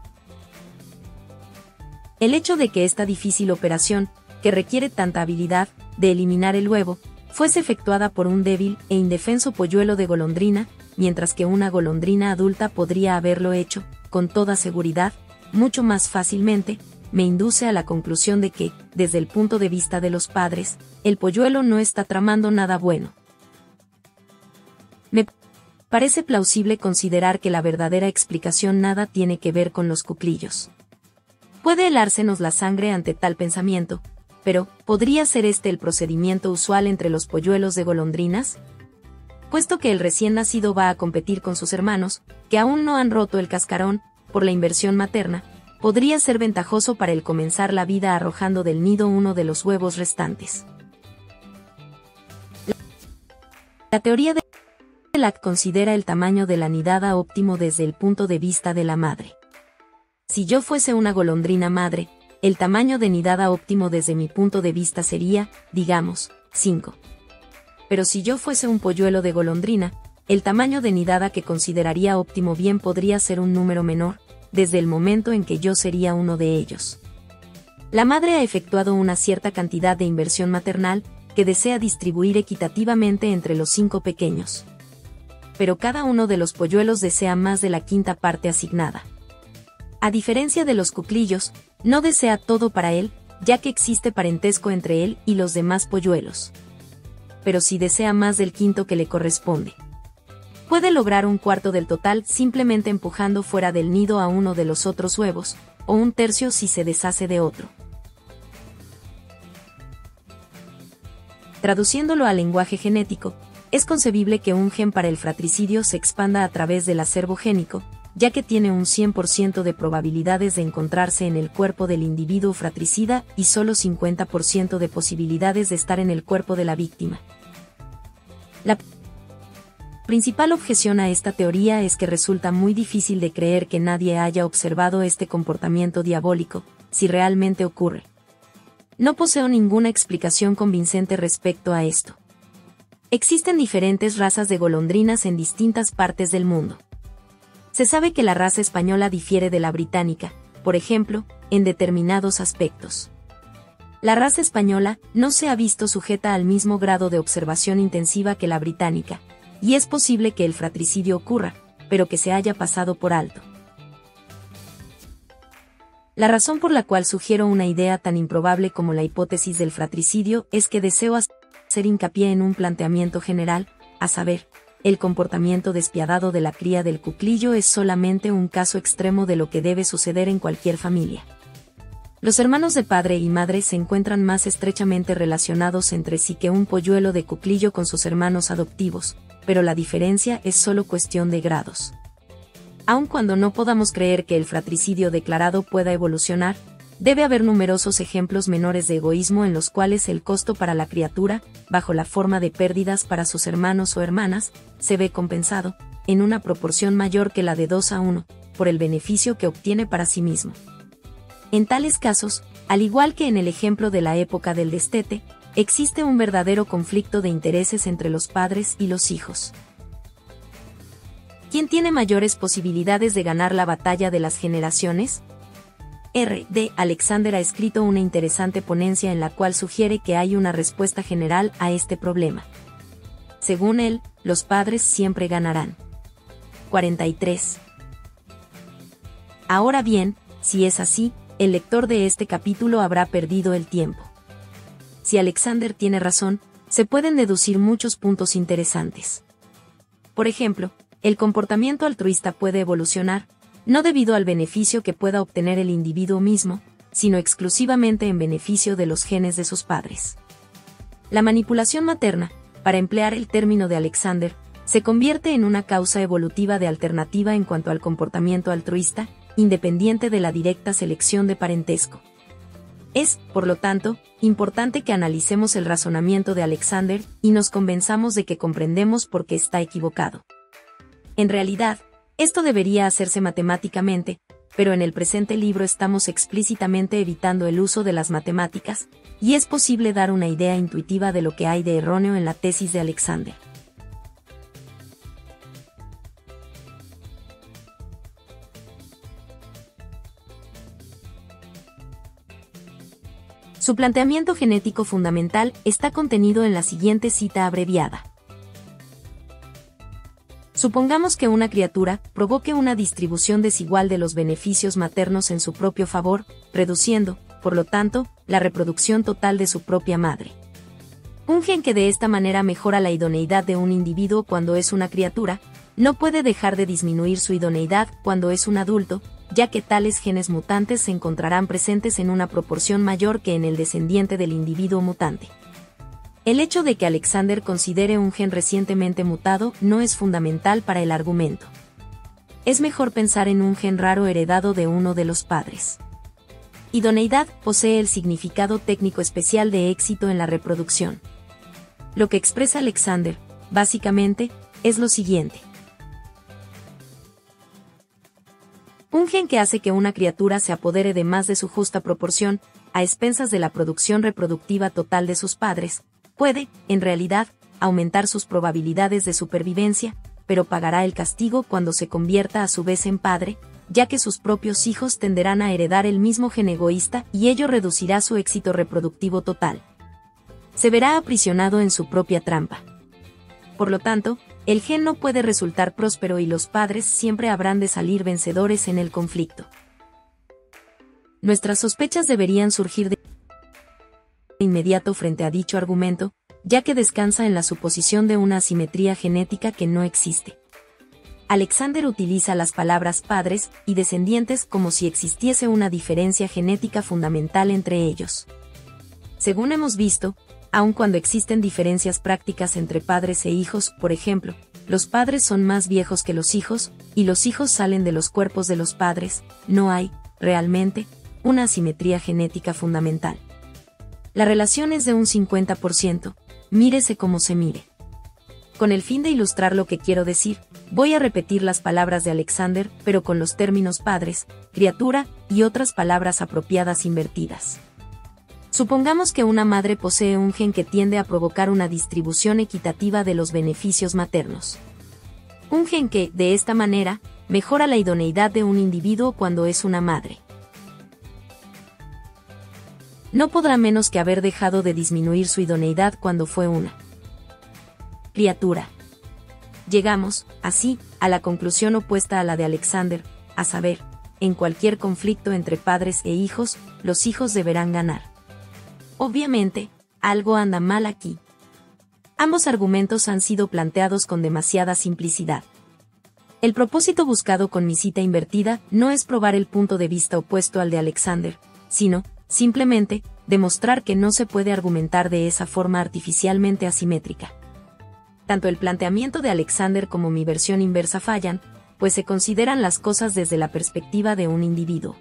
El hecho de que esta difícil operación, que requiere tanta habilidad, de eliminar el huevo, fuese efectuada por un débil e indefenso polluelo de golondrina, mientras que una golondrina adulta podría haberlo hecho, con toda seguridad, mucho más fácilmente, me induce a la conclusión de que, desde el punto de vista de los padres, el polluelo no está tramando nada bueno. Me parece plausible considerar que la verdadera explicación nada tiene que ver con los cuclillos. Puede helársenos la sangre ante tal pensamiento, pero, ¿podría ser este el procedimiento usual entre los polluelos de golondrinas? Puesto que el recién nacido va a competir con sus hermanos, que aún no han roto el cascarón, por la inversión materna, podría ser ventajoso para el comenzar la vida arrojando del nido uno de los huevos restantes. La teoría de Lack considera el tamaño de la nidada óptimo desde el punto de vista de la madre. Si yo fuese una golondrina madre, el tamaño de nidada óptimo desde mi punto de vista sería, digamos, 5. Pero si yo fuese un polluelo de golondrina, el tamaño de nidada que consideraría óptimo bien podría ser un número menor, desde el momento en que yo sería uno de ellos. La madre ha efectuado una cierta cantidad de inversión maternal, que desea distribuir equitativamente entre los cinco pequeños. Pero cada uno de los polluelos desea más de la quinta parte asignada. A diferencia de los cuclillos, no desea todo para él, ya que existe parentesco entre él y los demás polluelos. Pero si desea más del quinto que le corresponde. Puede lograr un cuarto del total simplemente empujando fuera del nido a uno de los otros huevos, o un tercio si se deshace de otro. Traduciéndolo al lenguaje genético, es concebible que un gen para el fratricidio se expanda a través del acervo génico, ya que tiene un 100% de probabilidades de encontrarse en el cuerpo del individuo fratricida y solo 50% de posibilidades de estar en el cuerpo de la víctima. La principal objeción a esta teoría es que resulta muy difícil de creer que nadie haya observado este comportamiento diabólico, si realmente ocurre. No poseo ninguna explicación convincente respecto a esto. Existen diferentes razas de golondrinas en distintas partes del mundo. Se sabe que la raza española difiere de la británica, por ejemplo, en determinados aspectos. La raza española no se ha visto sujeta al mismo grado de observación intensiva que la británica, y es posible que el fratricidio ocurra, pero que se haya pasado por alto. La razón por la cual sugiero una idea tan improbable como la hipótesis del fratricidio es que deseo hacer hincapié en un planteamiento general, a saber, el comportamiento despiadado de la cría del cuclillo es solamente un caso extremo de lo que debe suceder en cualquier familia. Los hermanos de padre y madre se encuentran más estrechamente relacionados entre sí que un polluelo de cuclillo con sus hermanos adoptivos, pero la diferencia es solo cuestión de grados. Aun cuando no podamos creer que el fratricidio declarado pueda evolucionar, debe haber numerosos ejemplos menores de egoísmo en los cuales el costo para la criatura, bajo la forma de pérdidas para sus hermanos o hermanas, se ve compensado, en una proporción mayor que la de 2 a 1, por el beneficio que obtiene para sí mismo. En tales casos, al igual que en el ejemplo de la época del destete, existe un verdadero conflicto de intereses entre los padres y los hijos. ¿Quién tiene mayores posibilidades de ganar la batalla de las generaciones? R. D. Alexander ha escrito una interesante ponencia en la cual sugiere que hay una respuesta general a este problema. Según él, los padres siempre ganarán. 43. Ahora bien, si es así, el lector de este capítulo habrá perdido el tiempo si Alexander tiene razón, se pueden deducir muchos puntos interesantes. Por ejemplo, el comportamiento altruista puede evolucionar, no debido al beneficio que pueda obtener el individuo mismo, sino exclusivamente en beneficio de los genes de sus padres. La manipulación materna, para emplear el término de Alexander, se convierte en una causa evolutiva de alternativa en cuanto al comportamiento altruista, independiente de la directa selección de parentesco. Es, por lo tanto, importante que analicemos el razonamiento de Alexander y nos convenzamos de que comprendemos por qué está equivocado. En realidad, esto debería hacerse matemáticamente, pero en el presente libro estamos explícitamente evitando el uso de las matemáticas, y es posible dar una idea intuitiva de lo que hay de erróneo en la tesis de Alexander. Su planteamiento genético fundamental está contenido en la siguiente cita abreviada. Supongamos que una criatura provoque una distribución desigual de los beneficios maternos en su propio favor, reduciendo, por lo tanto, la reproducción total de su propia madre. Un gen que de esta manera mejora la idoneidad de un individuo cuando es una criatura, no puede dejar de disminuir su idoneidad cuando es un adulto, ya que tales genes mutantes se encontrarán presentes en una proporción mayor que en el descendiente del individuo mutante. El hecho de que Alexander considere un gen recientemente mutado no es fundamental para el argumento. Es mejor pensar en un gen raro heredado de uno de los padres. Idoneidad posee el significado técnico especial de éxito en la reproducción. Lo que expresa Alexander, básicamente, es lo siguiente. Un gen que hace que una criatura se apodere de más de su justa proporción, a expensas de la producción reproductiva total de sus padres, puede, en realidad, aumentar sus probabilidades de supervivencia, pero pagará el castigo cuando se convierta a su vez en padre, ya que sus propios hijos tenderán a heredar el mismo gen egoísta y ello reducirá su éxito reproductivo total. Se verá aprisionado en su propia trampa. Por lo tanto, el gen no puede resultar próspero y los padres siempre habrán de salir vencedores en el conflicto. Nuestras sospechas deberían surgir de inmediato frente a dicho argumento, ya que descansa en la suposición de una asimetría genética que no existe. Alexander utiliza las palabras padres y descendientes como si existiese una diferencia genética fundamental entre ellos. Según hemos visto, aun cuando existen diferencias prácticas entre padres e hijos, por ejemplo, los padres son más viejos que los hijos, y los hijos salen de los cuerpos de los padres, no hay, realmente, una asimetría genética fundamental. La relación es de un 50%, mírese como se mire. Con el fin de ilustrar lo que quiero decir, voy a repetir las palabras de Alexander, pero con los términos padres, criatura y otras palabras apropiadas invertidas. Supongamos que una madre posee un gen que tiende a provocar una distribución equitativa de los beneficios maternos. Un gen que, de esta manera, mejora la idoneidad de un individuo cuando es una madre. No podrá menos que haber dejado de disminuir su idoneidad cuando fue una criatura. Llegamos, así, a la conclusión opuesta a la de Alexander, a saber, en cualquier conflicto entre padres e hijos, los hijos deberán ganar. Obviamente, algo anda mal aquí. Ambos argumentos han sido planteados con demasiada simplicidad. El propósito buscado con mi cita invertida no es probar el punto de vista opuesto al de Alexander, sino, simplemente, demostrar que no se puede argumentar de esa forma artificialmente asimétrica. Tanto el planteamiento de Alexander como mi versión inversa fallan, pues se consideran las cosas desde la perspectiva de un individuo.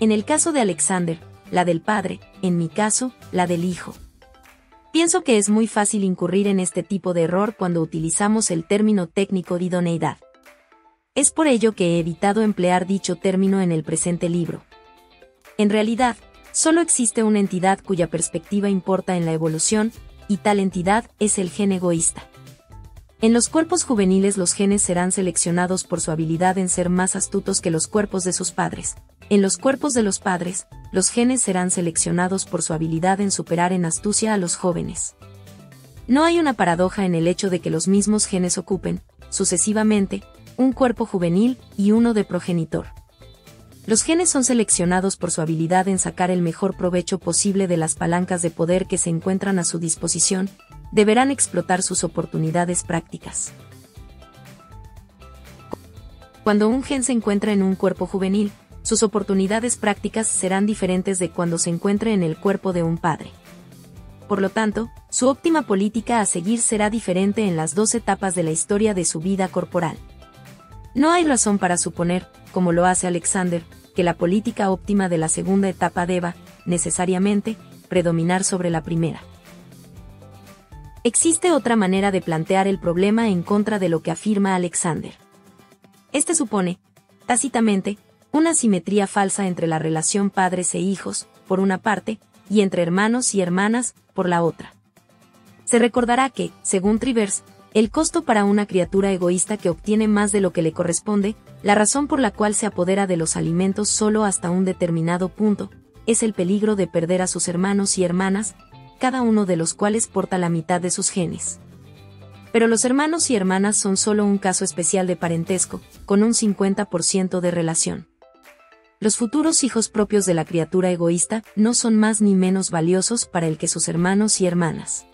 En el caso de Alexander, la del padre, en mi caso, la del hijo. Pienso que es muy fácil incurrir en este tipo de error cuando utilizamos el término técnico de idoneidad. Es por ello que he evitado emplear dicho término en el presente libro. En realidad, solo existe una entidad cuya perspectiva importa en la evolución, y tal entidad es el gen egoísta. En los cuerpos juveniles los genes serán seleccionados por su habilidad en ser más astutos que los cuerpos de sus padres. En los cuerpos de los padres, los genes serán seleccionados por su habilidad en superar en astucia a los jóvenes. No hay una paradoja en el hecho de que los mismos genes ocupen, sucesivamente, un cuerpo juvenil y uno de progenitor. Los genes son seleccionados por su habilidad en sacar el mejor provecho posible de las palancas de poder que se encuentran a su disposición, deberán explotar sus oportunidades prácticas. Cuando un gen se encuentra en un cuerpo juvenil, sus oportunidades prácticas serán diferentes de cuando se encuentre en el cuerpo de un padre. Por lo tanto, su óptima política a seguir será diferente en las dos etapas de la historia de su vida corporal. No hay razón para suponer, como lo hace Alexander, que la política óptima de la segunda etapa deba, necesariamente, predominar sobre la primera. Existe otra manera de plantear el problema en contra de lo que afirma Alexander. Este supone, tácitamente, una simetría falsa entre la relación padres e hijos, por una parte, y entre hermanos y hermanas, por la otra. Se recordará que, según Trivers, el costo para una criatura egoísta que obtiene más de lo que le corresponde, la razón por la cual se apodera de los alimentos solo hasta un determinado punto, es el peligro de perder a sus hermanos y hermanas, cada uno de los cuales porta la mitad de sus genes. Pero los hermanos y hermanas son solo un caso especial de parentesco, con un 50% de relación. Los futuros hijos propios de la criatura egoísta no son más ni menos valiosos para el que sus hermanos y hermanas.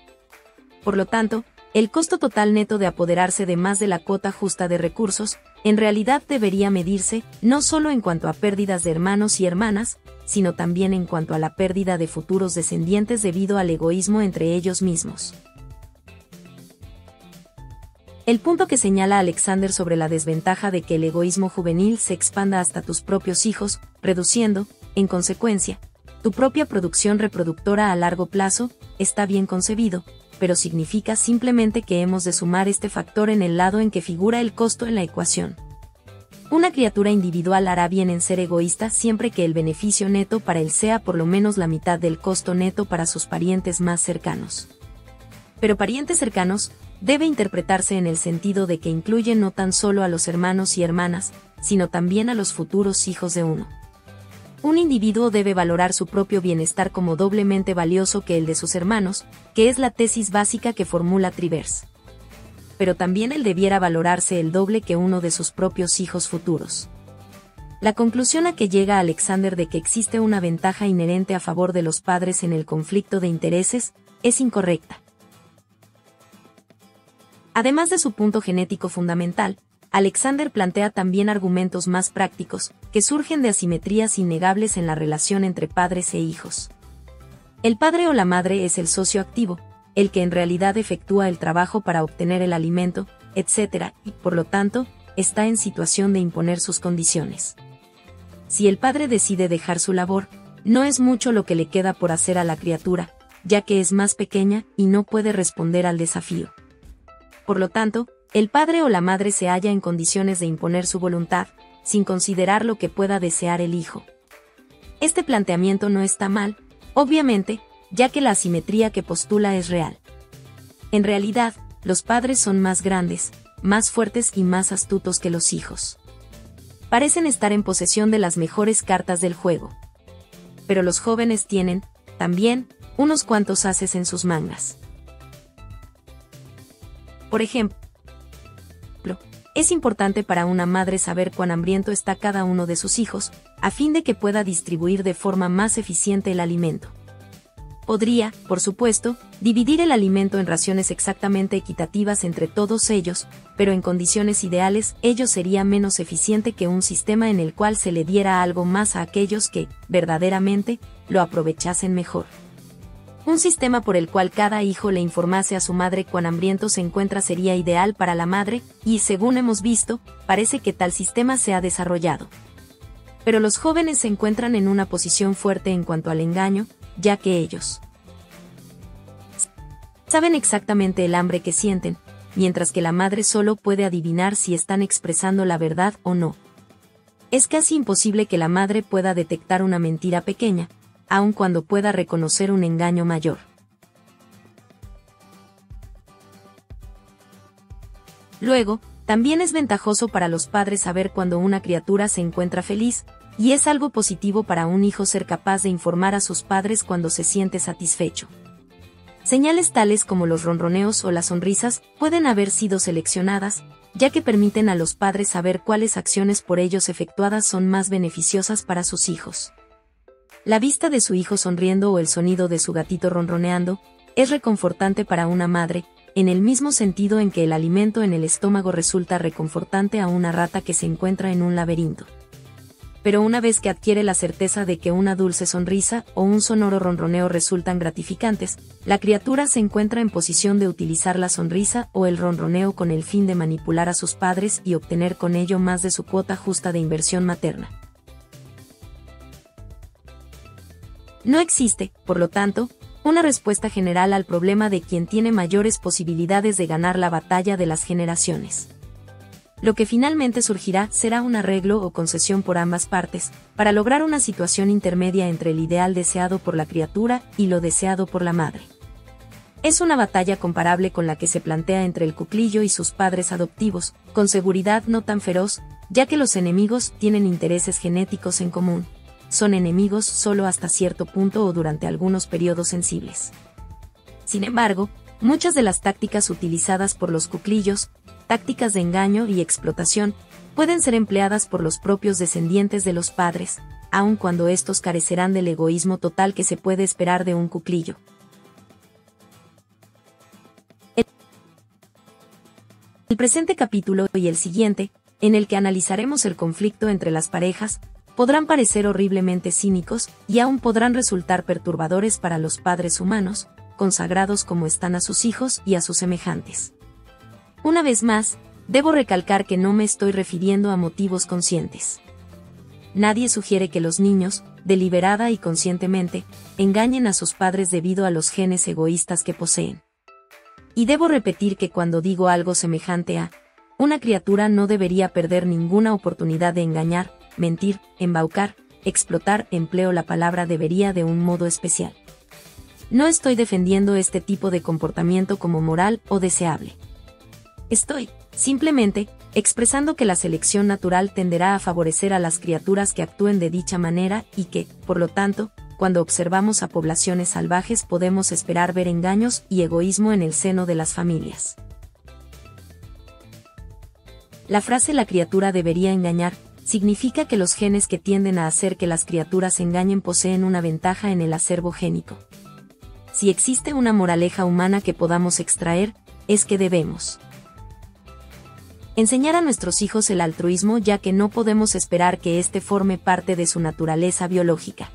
Por lo tanto, el costo total neto de apoderarse de más de la cuota justa de recursos, en realidad debería medirse, no solo en cuanto a pérdidas de hermanos y hermanas, sino también en cuanto a la pérdida de futuros descendientes debido al egoísmo entre ellos mismos. El punto que señala Alexander sobre la desventaja de que el egoísmo juvenil se expanda hasta tus propios hijos, reduciendo, en consecuencia, tu propia producción reproductora a largo plazo, está bien concebido, pero significa simplemente que hemos de sumar este factor en el lado en que figura el costo en la ecuación. Una criatura individual hará bien en ser egoísta siempre que el beneficio neto para él sea por lo menos la mitad del costo neto para sus parientes más cercanos. Pero parientes cercanos, debe interpretarse en el sentido de que incluye no tan solo a los hermanos y hermanas, sino también a los futuros hijos de uno. Un individuo debe valorar su propio bienestar como doblemente valioso que el de sus hermanos, que es la tesis básica que formula Trivers. Pero también él debiera valorarse el doble que uno de sus propios hijos futuros. La conclusión a que llega Alexander de que existe una ventaja inherente a favor de los padres en el conflicto de intereses, es incorrecta. Además de su punto genético fundamental, Alexander plantea también argumentos más prácticos, que surgen de asimetrías innegables en la relación entre padres e hijos. El padre o la madre es el socio activo, el que en realidad efectúa el trabajo para obtener el alimento, etc., y, por lo tanto, está en situación de imponer sus condiciones. Si el padre decide dejar su labor, no es mucho lo que le queda por hacer a la criatura, ya que es más pequeña y no puede responder al desafío. Por lo tanto, el padre o la madre se halla en condiciones de imponer su voluntad, sin considerar lo que pueda desear el hijo. Este planteamiento no está mal, obviamente, ya que la asimetría que postula es real. En realidad, los padres son más grandes, más fuertes y más astutos que los hijos. Parecen estar en posesión de las mejores cartas del juego. Pero los jóvenes tienen, también, unos cuantos haces en sus mangas. Por ejemplo, es importante para una madre saber cuán hambriento está cada uno de sus hijos, a fin de que pueda distribuir de forma más eficiente el alimento. Podría, por supuesto, dividir el alimento en raciones exactamente equitativas entre todos ellos, pero en condiciones ideales ello sería menos eficiente que un sistema en el cual se le diera algo más a aquellos que, verdaderamente, lo aprovechasen mejor. Un sistema por el cual cada hijo le informase a su madre cuán hambriento se encuentra sería ideal para la madre, y según hemos visto, parece que tal sistema se ha desarrollado. Pero los jóvenes se encuentran en una posición fuerte en cuanto al engaño, ya que ellos saben exactamente el hambre que sienten, mientras que la madre solo puede adivinar si están expresando la verdad o no. Es casi imposible que la madre pueda detectar una mentira pequeña, aun cuando pueda reconocer un engaño mayor. Luego, también es ventajoso para los padres saber cuando una criatura se encuentra feliz, y es algo positivo para un hijo ser capaz de informar a sus padres cuando se siente satisfecho. Señales tales como los ronroneos o las sonrisas pueden haber sido seleccionadas, ya que permiten a los padres saber cuáles acciones por ellos efectuadas son más beneficiosas para sus hijos. La vista de su hijo sonriendo o el sonido de su gatito ronroneando es reconfortante para una madre, en el mismo sentido en que el alimento en el estómago resulta reconfortante a una rata que se encuentra en un laberinto pero una vez que adquiere la certeza de que una dulce sonrisa o un sonoro ronroneo resultan gratificantes, la criatura se encuentra en posición de utilizar la sonrisa o el ronroneo con el fin de manipular a sus padres y obtener con ello más de su cuota justa de inversión materna. No existe, por lo tanto, una respuesta general al problema de quien tiene mayores posibilidades de ganar la batalla de las generaciones. Lo que finalmente surgirá será un arreglo o concesión por ambas partes, para lograr una situación intermedia entre el ideal deseado por la criatura y lo deseado por la madre. Es una batalla comparable con la que se plantea entre el cuclillo y sus padres adoptivos, con seguridad no tan feroz, ya que los enemigos tienen intereses genéticos en común. Son enemigos solo hasta cierto punto o durante algunos periodos sensibles. Sin embargo, muchas de las tácticas utilizadas por los cuclillos tácticas de engaño y explotación, pueden ser empleadas por los propios descendientes de los padres, aun cuando estos carecerán del egoísmo total que se puede esperar de un cuclillo. El presente capítulo y el siguiente, en el que analizaremos el conflicto entre las parejas, podrán parecer horriblemente cínicos y aún podrán resultar perturbadores para los padres humanos, consagrados como están a sus hijos y a sus semejantes. Una vez más, debo recalcar que no me estoy refiriendo a motivos conscientes. Nadie sugiere que los niños, deliberada y conscientemente, engañen a sus padres debido a los genes egoístas que poseen. Y debo repetir que cuando digo algo semejante a, una criatura no debería perder ninguna oportunidad de engañar, mentir, embaucar, explotar, empleo la palabra debería de un modo especial. No estoy defendiendo este tipo de comportamiento como moral o deseable. Estoy, simplemente, expresando que la selección natural tenderá a favorecer a las criaturas que actúen de dicha manera y que, por lo tanto, cuando observamos a poblaciones salvajes podemos esperar ver engaños y egoísmo en el seno de las familias. La frase la criatura debería engañar significa que los genes que tienden a hacer que las criaturas engañen poseen una ventaja en el acervo génico. Si existe una moraleja humana que podamos extraer, es que debemos enseñar a nuestros hijos el altruismo ya que no podemos esperar que éste forme parte de su naturaleza biológica.